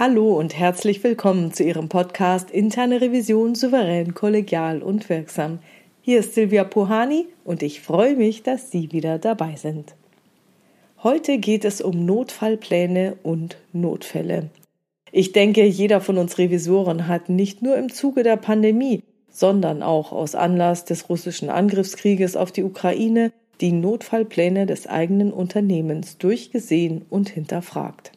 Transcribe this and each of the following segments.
Hallo und herzlich willkommen zu Ihrem Podcast Interne Revision souverän, kollegial und wirksam. Hier ist Silvia Pohani und ich freue mich, dass Sie wieder dabei sind. Heute geht es um Notfallpläne und Notfälle. Ich denke, jeder von uns Revisoren hat nicht nur im Zuge der Pandemie, sondern auch aus Anlass des russischen Angriffskrieges auf die Ukraine die Notfallpläne des eigenen Unternehmens durchgesehen und hinterfragt.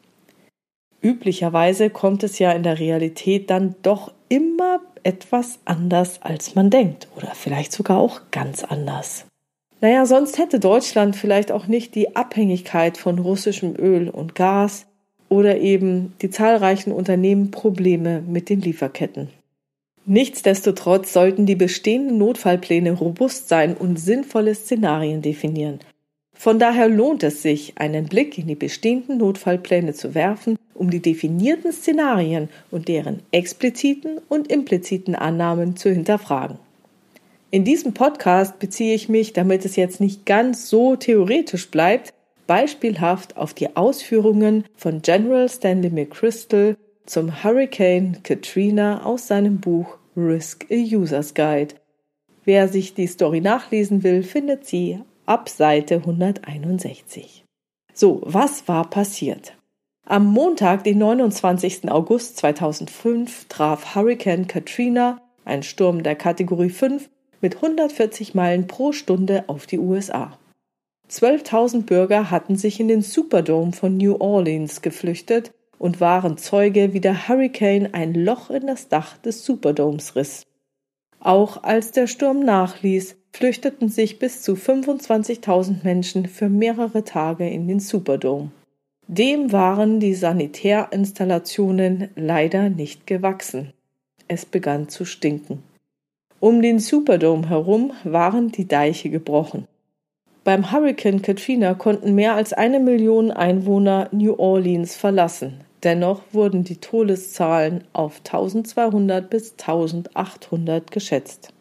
Üblicherweise kommt es ja in der Realität dann doch immer etwas anders, als man denkt. Oder vielleicht sogar auch ganz anders. Naja, sonst hätte Deutschland vielleicht auch nicht die Abhängigkeit von russischem Öl und Gas oder eben die zahlreichen Unternehmen Probleme mit den Lieferketten. Nichtsdestotrotz sollten die bestehenden Notfallpläne robust sein und sinnvolle Szenarien definieren. Von daher lohnt es sich, einen Blick in die bestehenden Notfallpläne zu werfen, um die definierten Szenarien und deren expliziten und impliziten Annahmen zu hinterfragen. In diesem Podcast beziehe ich mich, damit es jetzt nicht ganz so theoretisch bleibt, beispielhaft auf die Ausführungen von General Stanley McChrystal zum Hurricane Katrina aus seinem Buch Risk a User's Guide. Wer sich die Story nachlesen will, findet sie ab Seite 161. So, was war passiert? Am Montag, den 29. August 2005, traf Hurricane Katrina, ein Sturm der Kategorie 5, mit 140 Meilen pro Stunde auf die USA. 12.000 Bürger hatten sich in den Superdome von New Orleans geflüchtet und waren Zeuge, wie der Hurricane ein Loch in das Dach des Superdomes riss. Auch als der Sturm nachließ, flüchteten sich bis zu 25.000 Menschen für mehrere Tage in den Superdome. Dem waren die Sanitärinstallationen leider nicht gewachsen. Es begann zu stinken. Um den Superdome herum waren die Deiche gebrochen. Beim Hurricane Katrina konnten mehr als eine Million Einwohner New Orleans verlassen. Dennoch wurden die Todeszahlen auf 1200 bis 1800 geschätzt.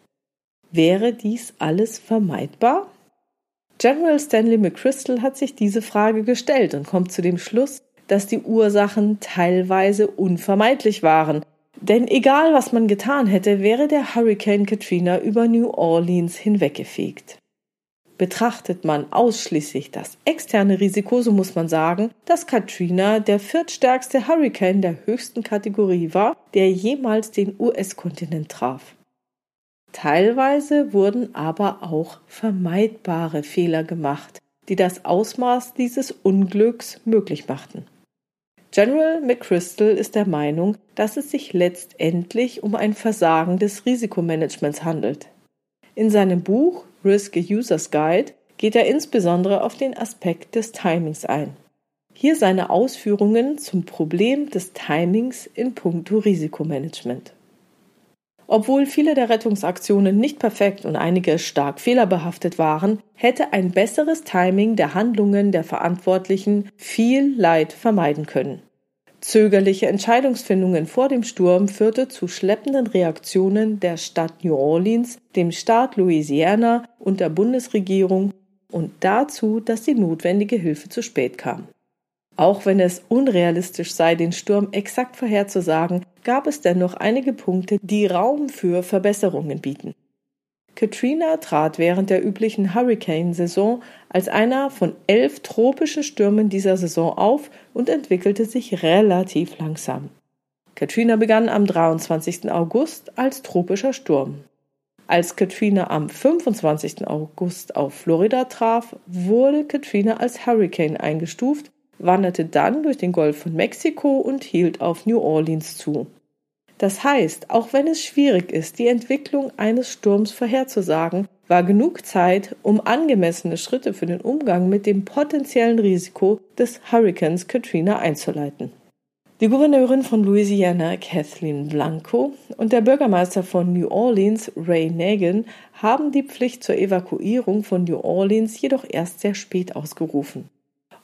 Wäre dies alles vermeidbar? General Stanley McChrystal hat sich diese Frage gestellt und kommt zu dem Schluss, dass die Ursachen teilweise unvermeidlich waren. Denn egal was man getan hätte, wäre der Hurricane Katrina über New Orleans hinweggefegt. Betrachtet man ausschließlich das externe Risiko, so muss man sagen, dass Katrina der viertstärkste Hurricane der höchsten Kategorie war, der jemals den US-Kontinent traf. Teilweise wurden aber auch vermeidbare Fehler gemacht, die das Ausmaß dieses Unglücks möglich machten. General McChrystal ist der Meinung, dass es sich letztendlich um ein Versagen des Risikomanagements handelt. In seinem Buch Risk a User's Guide geht er insbesondere auf den Aspekt des Timings ein. Hier seine Ausführungen zum Problem des Timings in puncto Risikomanagement. Obwohl viele der Rettungsaktionen nicht perfekt und einige stark fehlerbehaftet waren, hätte ein besseres Timing der Handlungen der Verantwortlichen viel Leid vermeiden können. Zögerliche Entscheidungsfindungen vor dem Sturm führte zu schleppenden Reaktionen der Stadt New Orleans, dem Staat Louisiana und der Bundesregierung und dazu, dass die notwendige Hilfe zu spät kam. Auch wenn es unrealistisch sei, den Sturm exakt vorherzusagen, gab es dennoch einige Punkte, die Raum für Verbesserungen bieten. Katrina trat während der üblichen Hurricane-Saison als einer von elf tropischen Stürmen dieser Saison auf und entwickelte sich relativ langsam. Katrina begann am 23. August als tropischer Sturm. Als Katrina am 25. August auf Florida traf, wurde Katrina als Hurricane eingestuft wanderte dann durch den Golf von Mexiko und hielt auf New Orleans zu. Das heißt, auch wenn es schwierig ist, die Entwicklung eines Sturms vorherzusagen, war genug Zeit, um angemessene Schritte für den Umgang mit dem potenziellen Risiko des Hurrikans Katrina einzuleiten. Die Gouverneurin von Louisiana, Kathleen Blanco, und der Bürgermeister von New Orleans, Ray Nagin, haben die Pflicht zur Evakuierung von New Orleans jedoch erst sehr spät ausgerufen.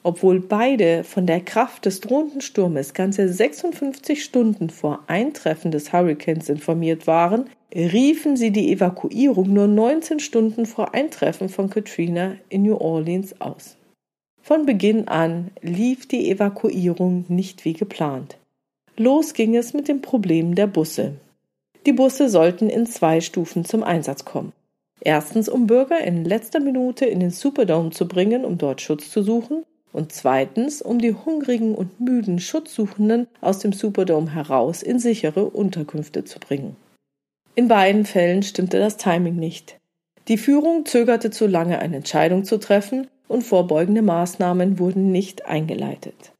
Obwohl beide von der Kraft des drohenden Sturmes ganze 56 Stunden vor Eintreffen des Hurrikans informiert waren, riefen sie die Evakuierung nur 19 Stunden vor Eintreffen von Katrina in New Orleans aus. Von Beginn an lief die Evakuierung nicht wie geplant. Los ging es mit dem Problem der Busse. Die Busse sollten in zwei Stufen zum Einsatz kommen. Erstens, um Bürger in letzter Minute in den Superdome zu bringen, um dort Schutz zu suchen. Und zweitens, um die hungrigen und müden Schutzsuchenden aus dem Superdome heraus in sichere Unterkünfte zu bringen. In beiden Fällen stimmte das Timing nicht. Die Führung zögerte zu lange, eine Entscheidung zu treffen, und vorbeugende Maßnahmen wurden nicht eingeleitet.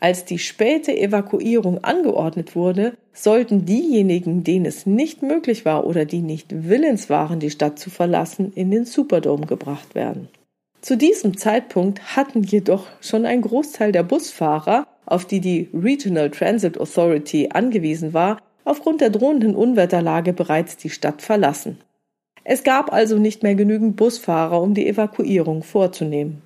Als die späte Evakuierung angeordnet wurde, sollten diejenigen, denen es nicht möglich war oder die nicht willens waren, die Stadt zu verlassen, in den Superdome gebracht werden. Zu diesem Zeitpunkt hatten jedoch schon ein Großteil der Busfahrer, auf die die Regional Transit Authority angewiesen war, aufgrund der drohenden Unwetterlage bereits die Stadt verlassen. Es gab also nicht mehr genügend Busfahrer, um die Evakuierung vorzunehmen.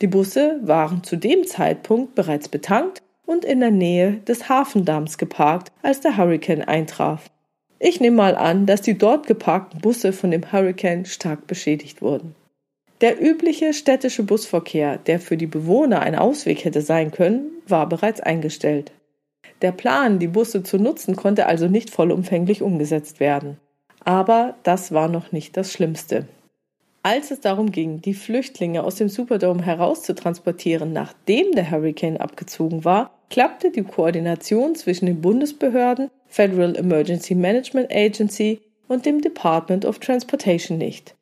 Die Busse waren zu dem Zeitpunkt bereits betankt und in der Nähe des Hafendamms geparkt, als der Hurrikan eintraf. Ich nehme mal an, dass die dort geparkten Busse von dem Hurrikan stark beschädigt wurden. Der übliche städtische Busverkehr, der für die Bewohner ein Ausweg hätte sein können, war bereits eingestellt. Der Plan, die Busse zu nutzen, konnte also nicht vollumfänglich umgesetzt werden. Aber das war noch nicht das Schlimmste. Als es darum ging, die Flüchtlinge aus dem Superdome herauszutransportieren, nachdem der Hurricane abgezogen war, klappte die Koordination zwischen den Bundesbehörden, Federal Emergency Management Agency und dem Department of Transportation nicht.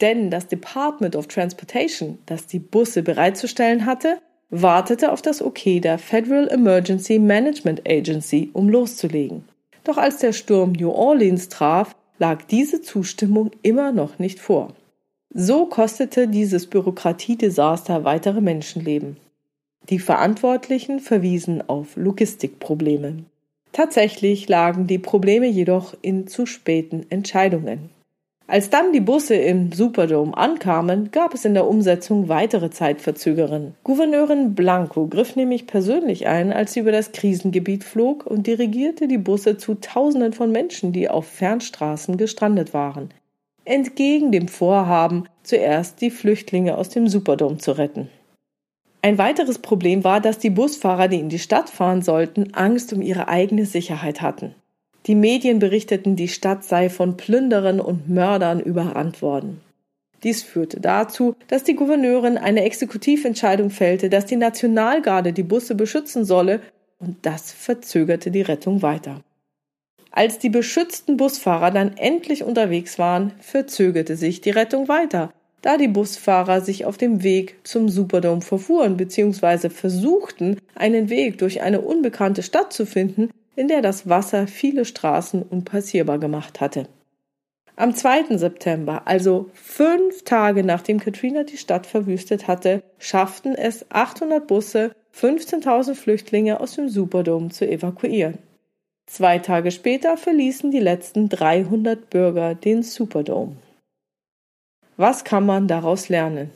Denn das Department of Transportation, das die Busse bereitzustellen hatte, wartete auf das Okay der Federal Emergency Management Agency, um loszulegen. Doch als der Sturm New Orleans traf, lag diese Zustimmung immer noch nicht vor. So kostete dieses Bürokratiedesaster weitere Menschenleben. Die Verantwortlichen verwiesen auf Logistikprobleme. Tatsächlich lagen die Probleme jedoch in zu späten Entscheidungen. Als dann die Busse im Superdome ankamen, gab es in der Umsetzung weitere Zeitverzögerungen. Gouverneurin Blanco griff nämlich persönlich ein, als sie über das Krisengebiet flog und dirigierte die Busse zu Tausenden von Menschen, die auf Fernstraßen gestrandet waren entgegen dem Vorhaben, zuerst die Flüchtlinge aus dem Superdom zu retten. Ein weiteres Problem war, dass die Busfahrer, die in die Stadt fahren sollten, Angst um ihre eigene Sicherheit hatten. Die Medien berichteten, die Stadt sei von Plünderern und Mördern überrannt worden. Dies führte dazu, dass die Gouverneurin eine Exekutiventscheidung fällte, dass die Nationalgarde die Busse beschützen solle, und das verzögerte die Rettung weiter. Als die beschützten Busfahrer dann endlich unterwegs waren, verzögerte sich die Rettung weiter, da die Busfahrer sich auf dem Weg zum Superdome verfuhren bzw. versuchten, einen Weg durch eine unbekannte Stadt zu finden, in der das Wasser viele Straßen unpassierbar gemacht hatte. Am 2. September, also fünf Tage nachdem Katrina die Stadt verwüstet hatte, schafften es 800 Busse, 15.000 Flüchtlinge aus dem Superdome zu evakuieren. Zwei Tage später verließen die letzten 300 Bürger den Superdome. Was kann man daraus lernen?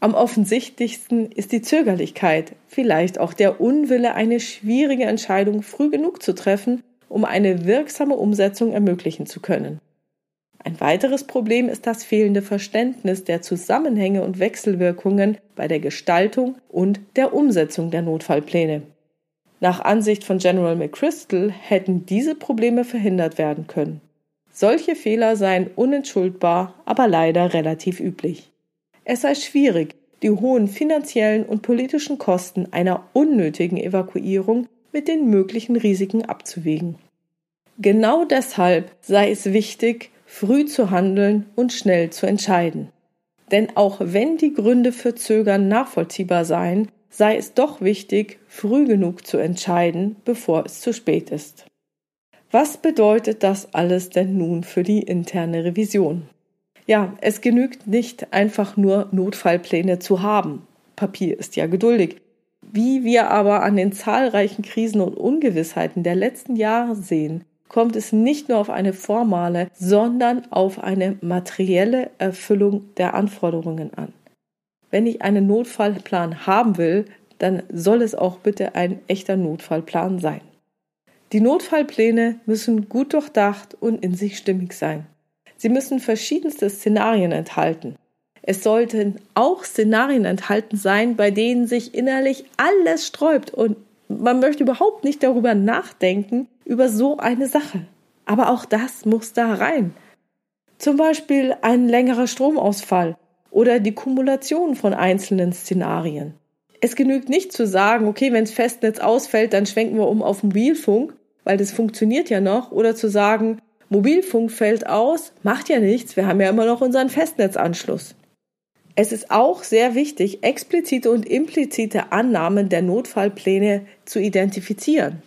Am offensichtlichsten ist die Zögerlichkeit, vielleicht auch der Unwille, eine schwierige Entscheidung früh genug zu treffen, um eine wirksame Umsetzung ermöglichen zu können. Ein weiteres Problem ist das fehlende Verständnis der Zusammenhänge und Wechselwirkungen bei der Gestaltung und der Umsetzung der Notfallpläne. Nach Ansicht von General McChrystal hätten diese Probleme verhindert werden können. Solche Fehler seien unentschuldbar, aber leider relativ üblich. Es sei schwierig, die hohen finanziellen und politischen Kosten einer unnötigen Evakuierung mit den möglichen Risiken abzuwägen. Genau deshalb sei es wichtig, früh zu handeln und schnell zu entscheiden. Denn auch wenn die Gründe für Zögern nachvollziehbar seien, sei es doch wichtig, früh genug zu entscheiden, bevor es zu spät ist. Was bedeutet das alles denn nun für die interne Revision? Ja, es genügt nicht einfach nur Notfallpläne zu haben. Papier ist ja geduldig. Wie wir aber an den zahlreichen Krisen und Ungewissheiten der letzten Jahre sehen, kommt es nicht nur auf eine formale, sondern auf eine materielle Erfüllung der Anforderungen an wenn ich einen Notfallplan haben will, dann soll es auch bitte ein echter Notfallplan sein. Die Notfallpläne müssen gut durchdacht und in sich stimmig sein. Sie müssen verschiedenste Szenarien enthalten. Es sollten auch Szenarien enthalten sein, bei denen sich innerlich alles sträubt und man möchte überhaupt nicht darüber nachdenken, über so eine Sache. Aber auch das muss da rein. Zum Beispiel ein längerer Stromausfall oder die Kumulation von einzelnen Szenarien. Es genügt nicht zu sagen, okay, wenn das Festnetz ausfällt, dann schwenken wir um auf Mobilfunk, weil das funktioniert ja noch, oder zu sagen, Mobilfunk fällt aus, macht ja nichts, wir haben ja immer noch unseren Festnetzanschluss. Es ist auch sehr wichtig, explizite und implizite Annahmen der Notfallpläne zu identifizieren.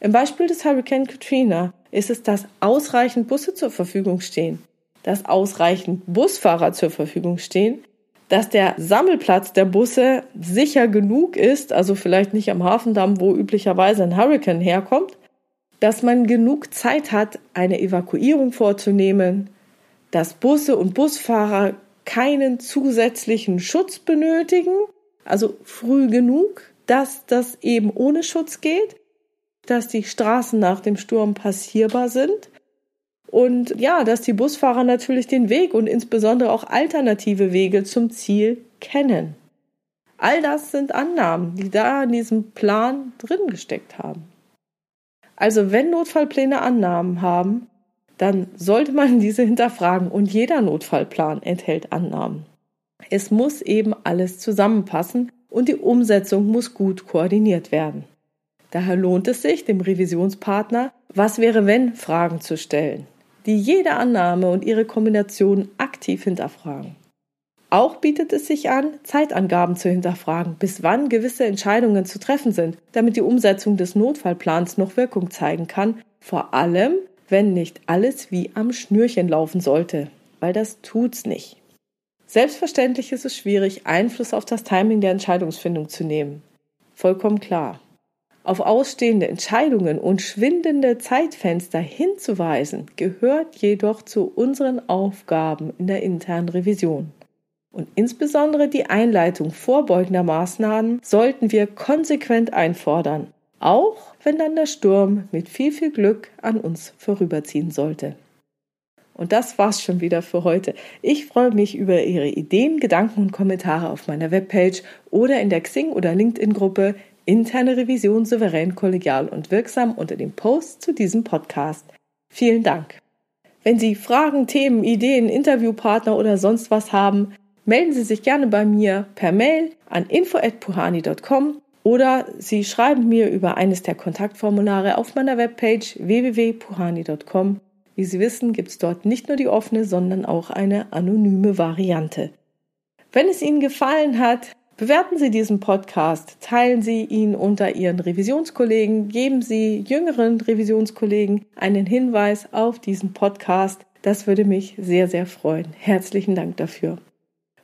Im Beispiel des Hurricane Katrina ist es, dass ausreichend Busse zur Verfügung stehen, dass ausreichend Busfahrer zur Verfügung stehen, dass der Sammelplatz der Busse sicher genug ist, also vielleicht nicht am Hafendamm, wo üblicherweise ein Hurricane herkommt, dass man genug Zeit hat, eine Evakuierung vorzunehmen, dass Busse und Busfahrer keinen zusätzlichen Schutz benötigen, also früh genug, dass das eben ohne Schutz geht, dass die Straßen nach dem Sturm passierbar sind und ja, dass die Busfahrer natürlich den Weg und insbesondere auch alternative Wege zum Ziel kennen. All das sind Annahmen, die da in diesem Plan drin gesteckt haben. Also wenn Notfallpläne Annahmen haben, dann sollte man diese hinterfragen und jeder Notfallplan enthält Annahmen. Es muss eben alles zusammenpassen und die Umsetzung muss gut koordiniert werden. Daher lohnt es sich, dem Revisionspartner Was wäre wenn Fragen zu stellen, die jede Annahme und ihre Kombination aktiv hinterfragen. Auch bietet es sich an, Zeitangaben zu hinterfragen, bis wann gewisse Entscheidungen zu treffen sind, damit die Umsetzung des Notfallplans noch Wirkung zeigen kann, vor allem, wenn nicht alles wie am Schnürchen laufen sollte, weil das tut's nicht. Selbstverständlich ist es schwierig, Einfluss auf das Timing der Entscheidungsfindung zu nehmen. Vollkommen klar. Auf ausstehende Entscheidungen und schwindende Zeitfenster hinzuweisen, gehört jedoch zu unseren Aufgaben in der internen Revision. Und insbesondere die Einleitung vorbeugender Maßnahmen sollten wir konsequent einfordern, auch wenn dann der Sturm mit viel, viel Glück an uns vorüberziehen sollte. Und das war's schon wieder für heute. Ich freue mich über Ihre Ideen, Gedanken und Kommentare auf meiner Webpage oder in der Xing- oder LinkedIn-Gruppe Interne Revision souverän, kollegial und wirksam unter dem Post zu diesem Podcast. Vielen Dank. Wenn Sie Fragen, Themen, Ideen, Interviewpartner oder sonst was haben, melden Sie sich gerne bei mir per Mail an info@puhani.com oder Sie schreiben mir über eines der Kontaktformulare auf meiner Webpage www.puhani.com. Wie Sie wissen, gibt es dort nicht nur die offene, sondern auch eine anonyme Variante. Wenn es Ihnen gefallen hat, bewerten Sie diesen Podcast, teilen Sie ihn unter Ihren Revisionskollegen, geben Sie jüngeren Revisionskollegen einen Hinweis auf diesen Podcast. Das würde mich sehr, sehr freuen. Herzlichen Dank dafür.